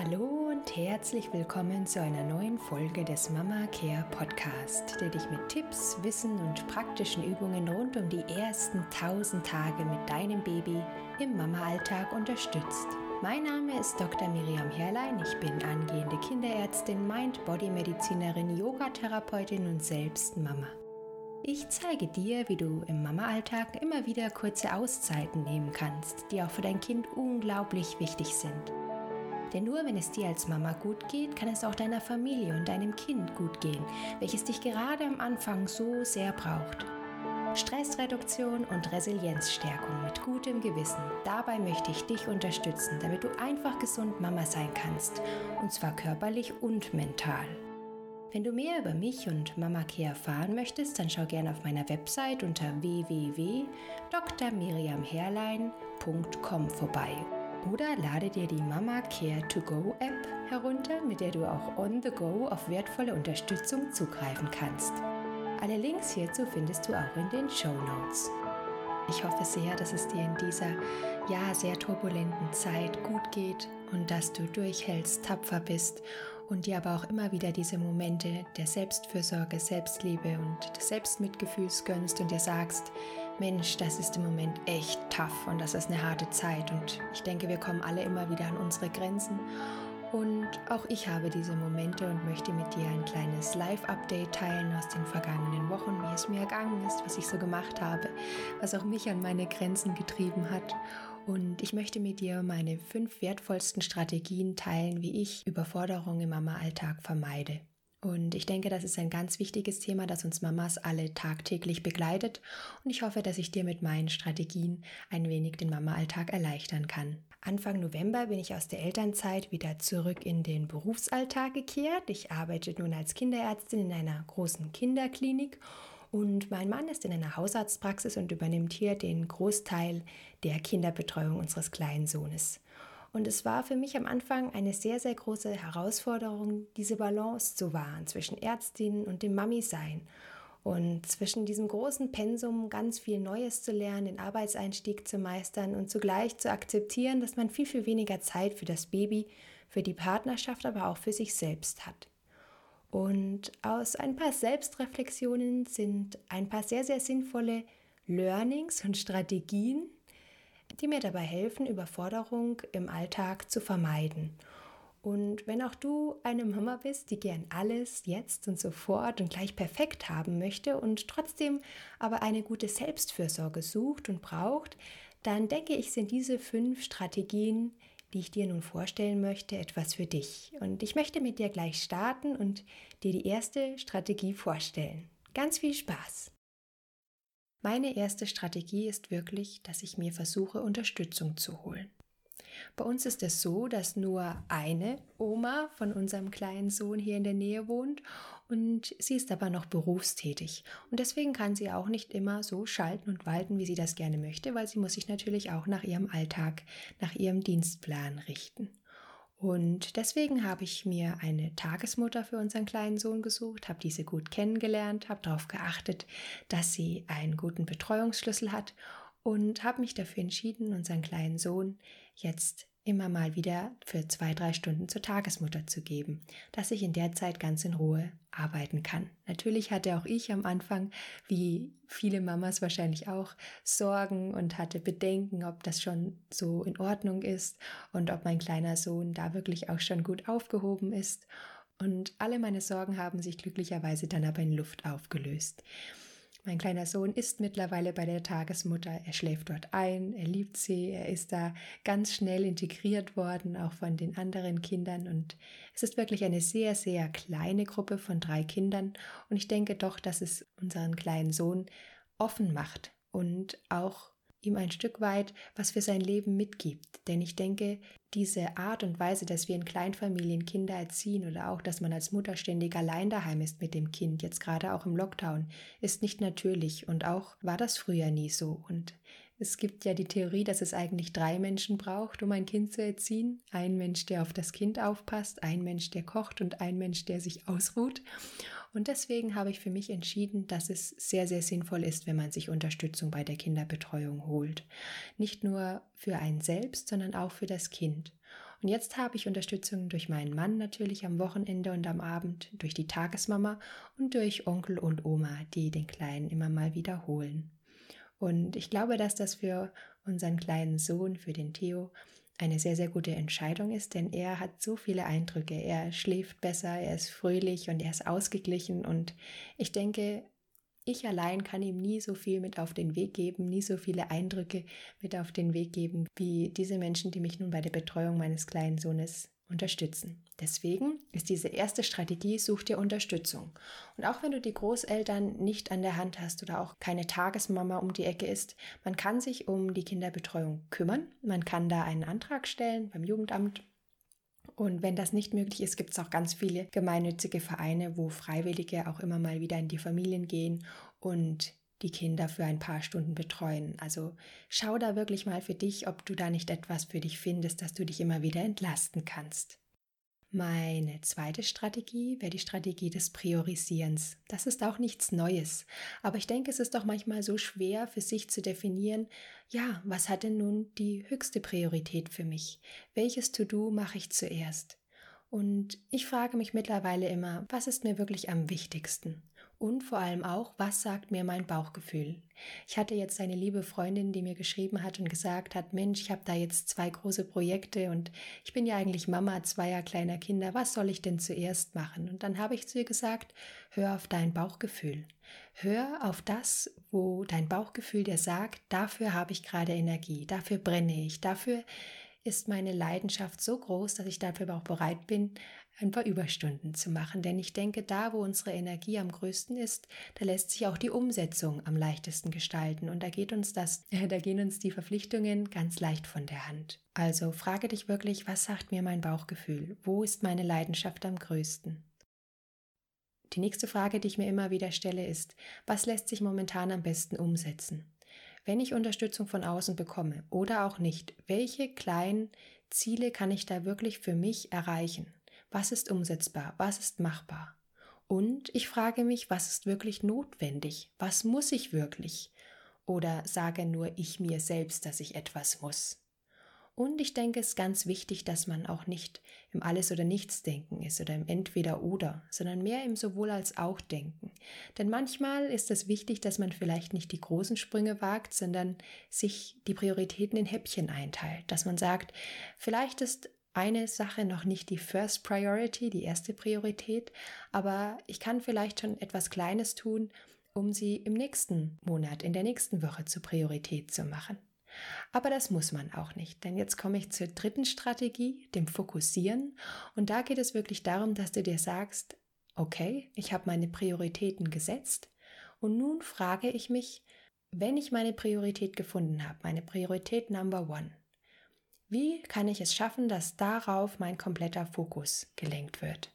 Hallo und herzlich willkommen zu einer neuen Folge des Mama Care Podcast, der dich mit Tipps, Wissen und praktischen Übungen rund um die ersten 1000 Tage mit deinem Baby im Mama-Alltag unterstützt. Mein Name ist Dr. Miriam Herrlein. Ich bin angehende Kinderärztin, Mind-Body-Medizinerin, Yogatherapeutin und selbst Mama. Ich zeige dir, wie du im Mama-Alltag immer wieder kurze Auszeiten nehmen kannst, die auch für dein Kind unglaublich wichtig sind. Denn nur wenn es dir als Mama gut geht, kann es auch deiner Familie und deinem Kind gut gehen, welches dich gerade am Anfang so sehr braucht. Stressreduktion und Resilienzstärkung mit gutem Gewissen. Dabei möchte ich dich unterstützen, damit du einfach gesund Mama sein kannst. Und zwar körperlich und mental. Wenn du mehr über mich und Mama Care erfahren möchtest, dann schau gerne auf meiner Website unter www.drmiriamherlein.com vorbei. Oder lade dir die Mama Care to Go App herunter, mit der du auch on the go auf wertvolle Unterstützung zugreifen kannst. Alle Links hierzu findest du auch in den Show Notes. Ich hoffe sehr, dass es dir in dieser ja sehr turbulenten Zeit gut geht und dass du durchhältst, tapfer bist und dir aber auch immer wieder diese Momente der Selbstfürsorge, Selbstliebe und des Selbstmitgefühls gönnst und dir sagst, Mensch, das ist im Moment echt tough und das ist eine harte Zeit und ich denke, wir kommen alle immer wieder an unsere Grenzen und auch ich habe diese Momente und möchte mit dir ein kleines Live-Update teilen aus den vergangenen Wochen, wie es mir ergangen ist, was ich so gemacht habe, was auch mich an meine Grenzen getrieben hat. Und ich möchte mit dir meine fünf wertvollsten Strategien teilen, wie ich Überforderung im Mama-Alltag vermeide. Und ich denke, das ist ein ganz wichtiges Thema, das uns Mamas alle tagtäglich begleitet. Und ich hoffe, dass ich dir mit meinen Strategien ein wenig den Mama-Alltag erleichtern kann. Anfang November bin ich aus der Elternzeit wieder zurück in den Berufsalltag gekehrt. Ich arbeite nun als Kinderärztin in einer großen Kinderklinik und mein Mann ist in einer Hausarztpraxis und übernimmt hier den Großteil der Kinderbetreuung unseres kleinen Sohnes. Und es war für mich am Anfang eine sehr, sehr große Herausforderung, diese Balance zu wahren zwischen Ärztin und dem Mami-Sein. Und zwischen diesem großen Pensum ganz viel Neues zu lernen, den Arbeitseinstieg zu meistern und zugleich zu akzeptieren, dass man viel, viel weniger Zeit für das Baby, für die Partnerschaft, aber auch für sich selbst hat. Und aus ein paar Selbstreflexionen sind ein paar sehr, sehr sinnvolle Learnings und Strategien, die mir dabei helfen, Überforderung im Alltag zu vermeiden. Und wenn auch du eine Mama bist, die gern alles jetzt und sofort und gleich perfekt haben möchte und trotzdem aber eine gute Selbstfürsorge sucht und braucht, dann denke ich, sind diese fünf Strategien, die ich dir nun vorstellen möchte, etwas für dich. Und ich möchte mit dir gleich starten und dir die erste Strategie vorstellen. Ganz viel Spaß! Meine erste Strategie ist wirklich, dass ich mir versuche, Unterstützung zu holen. Bei uns ist es so, dass nur eine Oma von unserem kleinen Sohn hier in der Nähe wohnt und sie ist aber noch berufstätig. Und deswegen kann sie auch nicht immer so schalten und walten, wie sie das gerne möchte, weil sie muss sich natürlich auch nach ihrem Alltag, nach ihrem Dienstplan richten. Und deswegen habe ich mir eine Tagesmutter für unseren kleinen Sohn gesucht, habe diese gut kennengelernt, habe darauf geachtet, dass sie einen guten Betreuungsschlüssel hat und habe mich dafür entschieden, unseren kleinen Sohn jetzt immer mal wieder für zwei, drei Stunden zur Tagesmutter zu geben, dass ich in der Zeit ganz in Ruhe arbeiten kann. Natürlich hatte auch ich am Anfang, wie viele Mamas wahrscheinlich auch, Sorgen und hatte Bedenken, ob das schon so in Ordnung ist und ob mein kleiner Sohn da wirklich auch schon gut aufgehoben ist. Und alle meine Sorgen haben sich glücklicherweise dann aber in Luft aufgelöst. Mein kleiner Sohn ist mittlerweile bei der Tagesmutter. Er schläft dort ein, er liebt sie, er ist da ganz schnell integriert worden, auch von den anderen Kindern. Und es ist wirklich eine sehr, sehr kleine Gruppe von drei Kindern. Und ich denke doch, dass es unseren kleinen Sohn offen macht und auch ihm ein Stück weit was für sein Leben mitgibt. Denn ich denke, diese Art und Weise, dass wir in Kleinfamilien Kinder erziehen oder auch, dass man als Mutter ständig allein daheim ist mit dem Kind, jetzt gerade auch im Lockdown, ist nicht natürlich und auch war das früher nie so. Und es gibt ja die Theorie, dass es eigentlich drei Menschen braucht, um ein Kind zu erziehen. Ein Mensch, der auf das Kind aufpasst, ein Mensch, der kocht und ein Mensch, der sich ausruht. Und deswegen habe ich für mich entschieden, dass es sehr, sehr sinnvoll ist, wenn man sich Unterstützung bei der Kinderbetreuung holt. Nicht nur für einen selbst, sondern auch für das Kind. Und jetzt habe ich Unterstützung durch meinen Mann natürlich am Wochenende und am Abend, durch die Tagesmama und durch Onkel und Oma, die den Kleinen immer mal wiederholen. Und ich glaube, dass das für unseren kleinen Sohn, für den Theo, eine sehr, sehr gute Entscheidung ist, denn er hat so viele Eindrücke. Er schläft besser, er ist fröhlich und er ist ausgeglichen. Und ich denke, ich allein kann ihm nie so viel mit auf den Weg geben, nie so viele Eindrücke mit auf den Weg geben, wie diese Menschen, die mich nun bei der Betreuung meines kleinen Sohnes unterstützen. Deswegen ist diese erste Strategie, such dir Unterstützung. Und auch wenn du die Großeltern nicht an der Hand hast oder auch keine Tagesmama um die Ecke ist, man kann sich um die Kinderbetreuung kümmern. Man kann da einen Antrag stellen beim Jugendamt. Und wenn das nicht möglich ist, gibt es auch ganz viele gemeinnützige Vereine, wo Freiwillige auch immer mal wieder in die Familien gehen und die Kinder für ein paar Stunden betreuen. Also schau da wirklich mal für dich, ob du da nicht etwas für dich findest, dass du dich immer wieder entlasten kannst. Meine zweite Strategie wäre die Strategie des Priorisierens. Das ist auch nichts Neues, aber ich denke, es ist doch manchmal so schwer für sich zu definieren, ja, was hat denn nun die höchste Priorität für mich? Welches To-Do mache ich zuerst? Und ich frage mich mittlerweile immer, was ist mir wirklich am wichtigsten? Und vor allem auch, was sagt mir mein Bauchgefühl? Ich hatte jetzt eine liebe Freundin, die mir geschrieben hat und gesagt hat, Mensch, ich habe da jetzt zwei große Projekte und ich bin ja eigentlich Mama zweier kleiner Kinder, was soll ich denn zuerst machen? Und dann habe ich zu ihr gesagt, hör auf dein Bauchgefühl. Hör auf das, wo dein Bauchgefühl dir sagt, dafür habe ich gerade Energie, dafür brenne ich, dafür ist meine Leidenschaft so groß, dass ich dafür auch bereit bin, ein paar Überstunden zu machen. Denn ich denke, da, wo unsere Energie am größten ist, da lässt sich auch die Umsetzung am leichtesten gestalten. Und da geht uns das, da gehen uns die Verpflichtungen ganz leicht von der Hand. Also frage dich wirklich, was sagt mir mein Bauchgefühl? Wo ist meine Leidenschaft am größten? Die nächste Frage, die ich mir immer wieder stelle, ist, was lässt sich momentan am besten umsetzen? wenn ich Unterstützung von außen bekomme oder auch nicht, welche kleinen Ziele kann ich da wirklich für mich erreichen? Was ist umsetzbar? Was ist machbar? Und ich frage mich, was ist wirklich notwendig? Was muss ich wirklich? Oder sage nur ich mir selbst, dass ich etwas muss? Und ich denke, es ist ganz wichtig, dass man auch nicht im Alles- oder Nichts-Denken ist oder im Entweder-Oder, sondern mehr im Sowohl als auch Denken. Denn manchmal ist es wichtig, dass man vielleicht nicht die großen Sprünge wagt, sondern sich die Prioritäten in Häppchen einteilt. Dass man sagt, vielleicht ist eine Sache noch nicht die First Priority, die erste Priorität, aber ich kann vielleicht schon etwas Kleines tun, um sie im nächsten Monat, in der nächsten Woche zur Priorität zu machen. Aber das muss man auch nicht, denn jetzt komme ich zur dritten Strategie, dem Fokussieren. Und da geht es wirklich darum, dass du dir sagst, okay, ich habe meine Prioritäten gesetzt und nun frage ich mich, wenn ich meine Priorität gefunden habe, meine Priorität Number One, wie kann ich es schaffen, dass darauf mein kompletter Fokus gelenkt wird?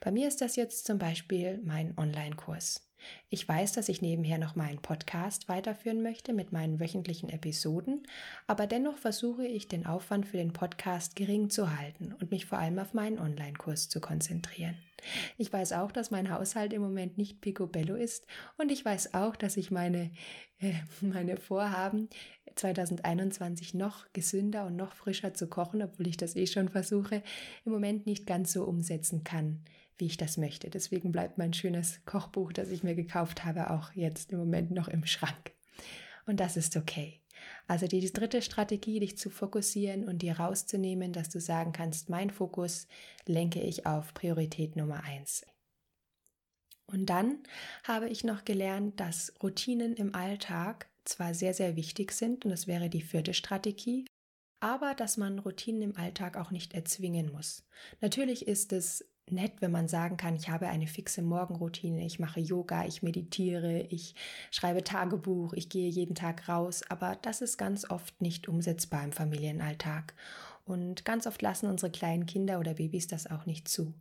Bei mir ist das jetzt zum Beispiel mein Online-Kurs. Ich weiß, dass ich nebenher noch meinen Podcast weiterführen möchte mit meinen wöchentlichen Episoden, aber dennoch versuche ich, den Aufwand für den Podcast gering zu halten und mich vor allem auf meinen Online-Kurs zu konzentrieren. Ich weiß auch, dass mein Haushalt im Moment nicht picobello ist und ich weiß auch, dass ich meine, äh, meine Vorhaben 2021 noch gesünder und noch frischer zu kochen, obwohl ich das eh schon versuche, im Moment nicht ganz so umsetzen kann wie ich das möchte. Deswegen bleibt mein schönes Kochbuch, das ich mir gekauft habe, auch jetzt im Moment noch im Schrank. Und das ist okay. Also die dritte Strategie, dich zu fokussieren und dir rauszunehmen, dass du sagen kannst, mein Fokus lenke ich auf Priorität Nummer eins. Und dann habe ich noch gelernt, dass Routinen im Alltag zwar sehr, sehr wichtig sind, und das wäre die vierte Strategie, aber dass man Routinen im Alltag auch nicht erzwingen muss. Natürlich ist es nett, wenn man sagen kann, ich habe eine fixe Morgenroutine, ich mache Yoga, ich meditiere, ich schreibe Tagebuch, ich gehe jeden Tag raus, aber das ist ganz oft nicht umsetzbar im Familienalltag. Und ganz oft lassen unsere kleinen Kinder oder Babys das auch nicht zu.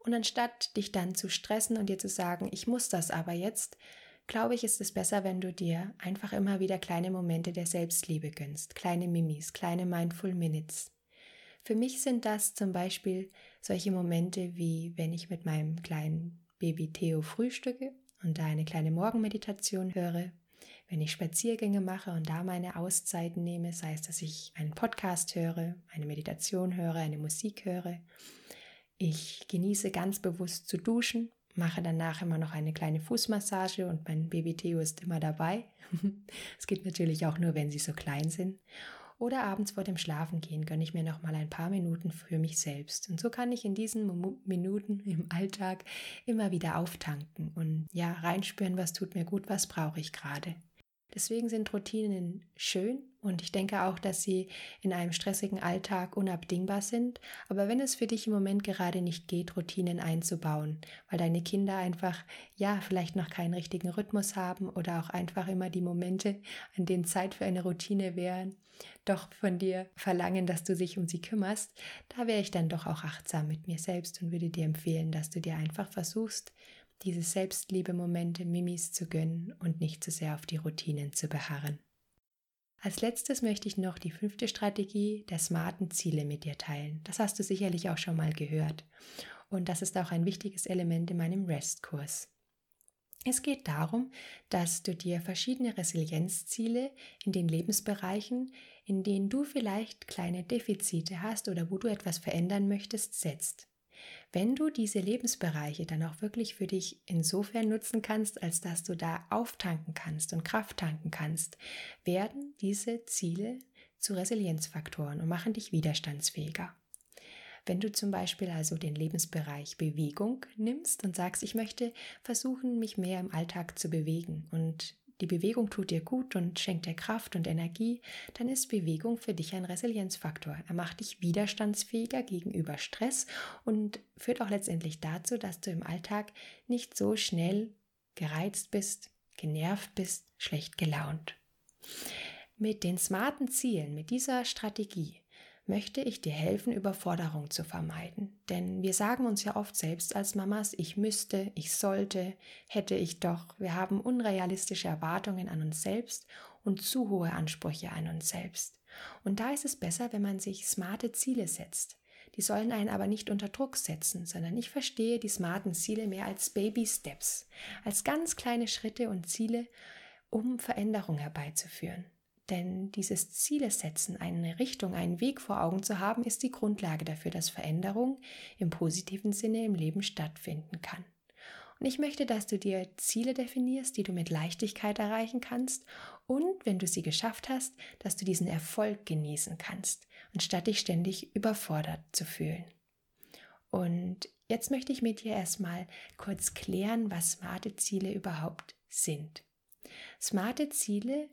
Und anstatt dich dann zu stressen und dir zu sagen, ich muss das aber jetzt, glaube ich, ist es besser, wenn du dir einfach immer wieder kleine Momente der Selbstliebe gönnst, kleine Mimis, kleine Mindful Minutes. Für mich sind das zum Beispiel solche Momente wie wenn ich mit meinem kleinen Baby Theo frühstücke und da eine kleine Morgenmeditation höre, wenn ich Spaziergänge mache und da meine Auszeiten nehme, sei es, dass ich einen Podcast höre, eine Meditation höre, eine Musik höre. Ich genieße ganz bewusst zu duschen, mache danach immer noch eine kleine Fußmassage und mein Baby Theo ist immer dabei. Es geht natürlich auch nur, wenn sie so klein sind. Oder abends vor dem Schlafengehen gönne ich mir noch mal ein paar Minuten für mich selbst. Und so kann ich in diesen Minuten im Alltag immer wieder auftanken und ja, reinspüren, was tut mir gut, was brauche ich gerade. Deswegen sind Routinen schön und ich denke auch, dass sie in einem stressigen Alltag unabdingbar sind. Aber wenn es für dich im Moment gerade nicht geht, Routinen einzubauen, weil deine Kinder einfach, ja, vielleicht noch keinen richtigen Rhythmus haben oder auch einfach immer die Momente, an denen Zeit für eine Routine wären, doch von dir verlangen, dass du dich um sie kümmerst, da wäre ich dann doch auch achtsam mit mir selbst und würde dir empfehlen, dass du dir einfach versuchst, diese Selbstliebe-Momente Mimis zu gönnen und nicht zu sehr auf die Routinen zu beharren. Als letztes möchte ich noch die fünfte Strategie der smarten Ziele mit dir teilen. Das hast du sicherlich auch schon mal gehört. Und das ist auch ein wichtiges Element in meinem REST-Kurs. Es geht darum, dass du dir verschiedene Resilienzziele in den Lebensbereichen, in denen du vielleicht kleine Defizite hast oder wo du etwas verändern möchtest, setzt. Wenn du diese Lebensbereiche dann auch wirklich für dich insofern nutzen kannst, als dass du da auftanken kannst und Kraft tanken kannst, werden diese Ziele zu Resilienzfaktoren und machen dich widerstandsfähiger. Wenn du zum Beispiel also den Lebensbereich Bewegung nimmst und sagst, ich möchte versuchen, mich mehr im Alltag zu bewegen und die Bewegung tut dir gut und schenkt dir Kraft und Energie, dann ist Bewegung für dich ein Resilienzfaktor. Er macht dich widerstandsfähiger gegenüber Stress und führt auch letztendlich dazu, dass du im Alltag nicht so schnell gereizt bist, genervt bist, schlecht gelaunt. Mit den smarten Zielen, mit dieser Strategie möchte ich dir helfen, Überforderung zu vermeiden. Denn wir sagen uns ja oft selbst als Mamas, ich müsste, ich sollte, hätte ich doch. Wir haben unrealistische Erwartungen an uns selbst und zu hohe Ansprüche an uns selbst. Und da ist es besser, wenn man sich smarte Ziele setzt. Die sollen einen aber nicht unter Druck setzen, sondern ich verstehe die smarten Ziele mehr als Baby Steps, als ganz kleine Schritte und Ziele, um Veränderung herbeizuführen. Denn dieses Ziele setzen, eine Richtung, einen Weg vor Augen zu haben, ist die Grundlage dafür, dass Veränderung im positiven Sinne im Leben stattfinden kann. Und ich möchte, dass du dir Ziele definierst, die du mit Leichtigkeit erreichen kannst und, wenn du sie geschafft hast, dass du diesen Erfolg genießen kannst, anstatt dich ständig überfordert zu fühlen. Und jetzt möchte ich mit dir erstmal kurz klären, was smarte Ziele überhaupt sind. Smarte Ziele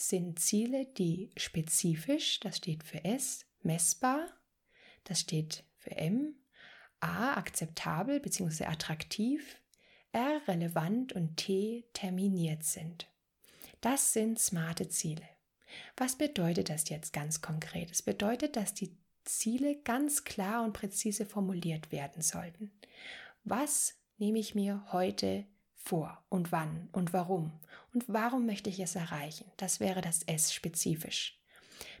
sind Ziele, die spezifisch, das steht für S, messbar, das steht für M, A, akzeptabel bzw. attraktiv, R, relevant und T, terminiert sind. Das sind smarte Ziele. Was bedeutet das jetzt ganz konkret? Es bedeutet, dass die Ziele ganz klar und präzise formuliert werden sollten. Was nehme ich mir heute vor und wann und warum und warum möchte ich es erreichen. Das wäre das S spezifisch.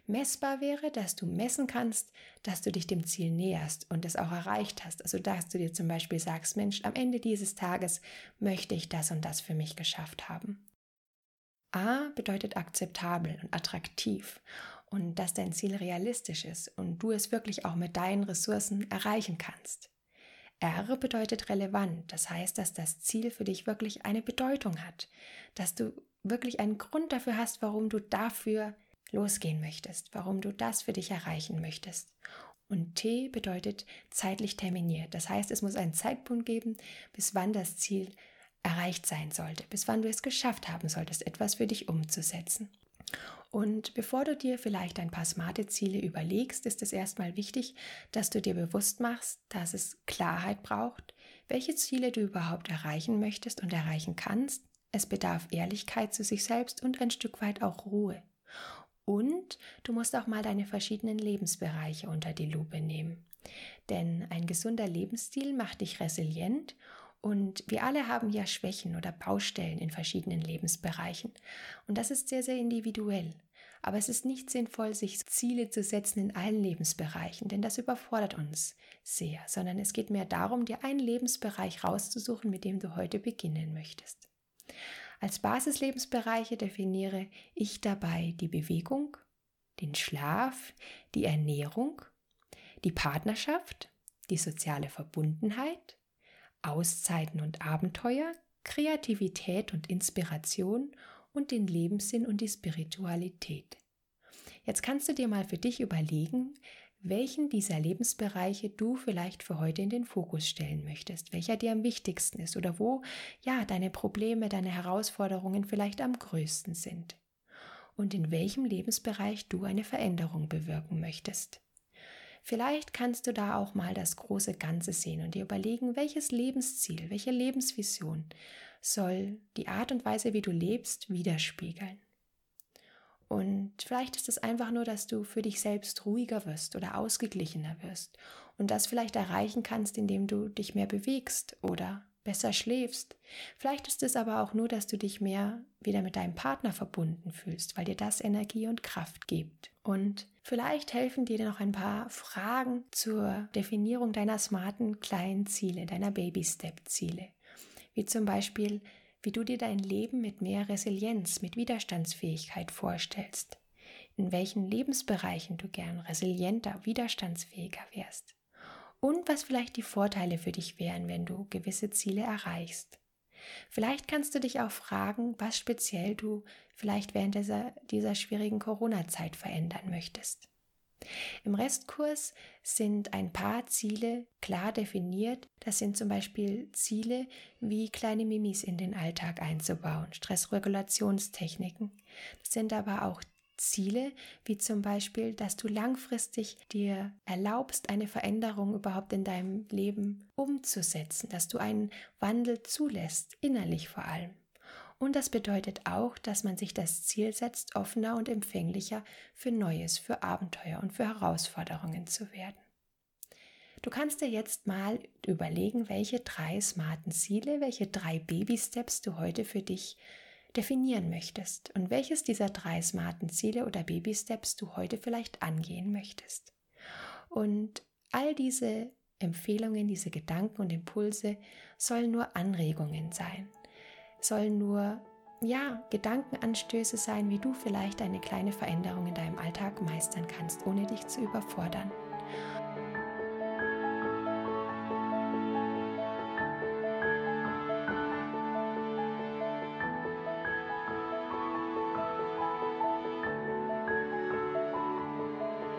Messbar wäre, dass du messen kannst, dass du dich dem Ziel näherst und es auch erreicht hast. Also dass du dir zum Beispiel sagst, Mensch, am Ende dieses Tages möchte ich das und das für mich geschafft haben. A bedeutet akzeptabel und attraktiv und dass dein Ziel realistisch ist und du es wirklich auch mit deinen Ressourcen erreichen kannst. R bedeutet relevant, das heißt, dass das Ziel für dich wirklich eine Bedeutung hat, dass du wirklich einen Grund dafür hast, warum du dafür losgehen möchtest, warum du das für dich erreichen möchtest. Und T bedeutet zeitlich terminiert, das heißt, es muss einen Zeitpunkt geben, bis wann das Ziel erreicht sein sollte, bis wann du es geschafft haben solltest, etwas für dich umzusetzen. Und bevor du dir vielleicht ein paar smarte Ziele überlegst, ist es erstmal wichtig, dass du dir bewusst machst, dass es Klarheit braucht, welche Ziele du überhaupt erreichen möchtest und erreichen kannst. Es bedarf Ehrlichkeit zu sich selbst und ein Stück weit auch Ruhe. Und du musst auch mal deine verschiedenen Lebensbereiche unter die Lupe nehmen. Denn ein gesunder Lebensstil macht dich resilient und wir alle haben ja Schwächen oder Baustellen in verschiedenen Lebensbereichen. Und das ist sehr, sehr individuell. Aber es ist nicht sinnvoll, sich Ziele zu setzen in allen Lebensbereichen, denn das überfordert uns sehr, sondern es geht mehr darum, dir einen Lebensbereich rauszusuchen, mit dem du heute beginnen möchtest. Als Basislebensbereiche definiere ich dabei die Bewegung, den Schlaf, die Ernährung, die Partnerschaft, die soziale Verbundenheit, Auszeiten und Abenteuer, Kreativität und Inspiration und den Lebenssinn und die Spiritualität. Jetzt kannst du dir mal für dich überlegen, welchen dieser Lebensbereiche du vielleicht für heute in den Fokus stellen möchtest, welcher dir am wichtigsten ist oder wo ja deine Probleme, deine Herausforderungen vielleicht am größten sind und in welchem Lebensbereich du eine Veränderung bewirken möchtest. Vielleicht kannst du da auch mal das große Ganze sehen und dir überlegen, welches Lebensziel, welche Lebensvision soll die Art und Weise, wie du lebst, widerspiegeln. Und vielleicht ist es einfach nur, dass du für dich selbst ruhiger wirst oder ausgeglichener wirst und das vielleicht erreichen kannst, indem du dich mehr bewegst oder besser schläfst. Vielleicht ist es aber auch nur, dass du dich mehr wieder mit deinem Partner verbunden fühlst, weil dir das Energie und Kraft gibt. Und vielleicht helfen dir noch ein paar Fragen zur Definierung deiner smarten kleinen Ziele, deiner Baby-Step-Ziele. Wie zum Beispiel, wie du dir dein Leben mit mehr Resilienz, mit Widerstandsfähigkeit vorstellst, in welchen Lebensbereichen du gern resilienter, widerstandsfähiger wärst und was vielleicht die Vorteile für dich wären, wenn du gewisse Ziele erreichst. Vielleicht kannst du dich auch fragen, was speziell du vielleicht während dieser, dieser schwierigen Corona-Zeit verändern möchtest. Im Restkurs sind ein paar Ziele klar definiert. Das sind zum Beispiel Ziele wie kleine Mimis in den Alltag einzubauen, Stressregulationstechniken. Das sind aber auch Ziele, wie zum Beispiel, dass du langfristig dir erlaubst, eine Veränderung überhaupt in deinem Leben umzusetzen, dass du einen Wandel zulässt, innerlich vor allem. Und das bedeutet auch, dass man sich das Ziel setzt, offener und empfänglicher für Neues, für Abenteuer und für Herausforderungen zu werden. Du kannst dir jetzt mal überlegen, welche drei smarten Ziele, welche drei Baby-Steps du heute für dich definieren möchtest und welches dieser drei smarten Ziele oder Baby-Steps du heute vielleicht angehen möchtest. Und all diese Empfehlungen, diese Gedanken und Impulse sollen nur Anregungen sein sollen nur ja, Gedankenanstöße sein, wie du vielleicht eine kleine Veränderung in deinem Alltag meistern kannst, ohne dich zu überfordern.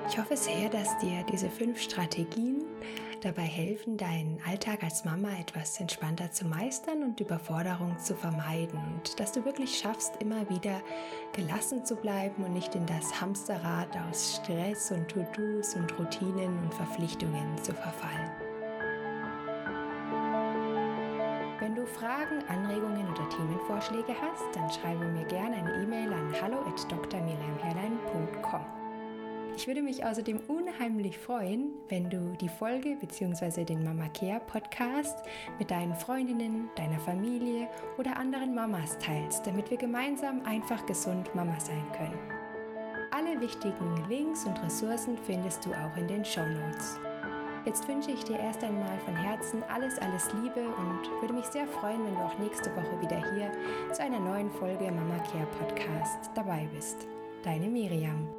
Ich hoffe sehr, dass dir diese fünf Strategien dabei helfen, deinen Alltag als Mama etwas entspannter zu meistern und Überforderung zu vermeiden und dass du wirklich schaffst, immer wieder gelassen zu bleiben und nicht in das Hamsterrad aus Stress und To-Dos und Routinen und Verpflichtungen zu verfallen. Wenn du Fragen, Anregungen oder Themenvorschläge hast, dann schreibe mir gerne eine E-Mail an hallo@drmiriamherlein.com. Ich würde mich außerdem unheimlich freuen, wenn du die Folge bzw. den Mama Care Podcast mit deinen Freundinnen, deiner Familie oder anderen Mamas teilst, damit wir gemeinsam einfach gesund Mama sein können. Alle wichtigen Links und Ressourcen findest du auch in den Show Notes. Jetzt wünsche ich dir erst einmal von Herzen alles, alles Liebe und würde mich sehr freuen, wenn du auch nächste Woche wieder hier zu einer neuen Folge Mama Care Podcast dabei bist. Deine Miriam.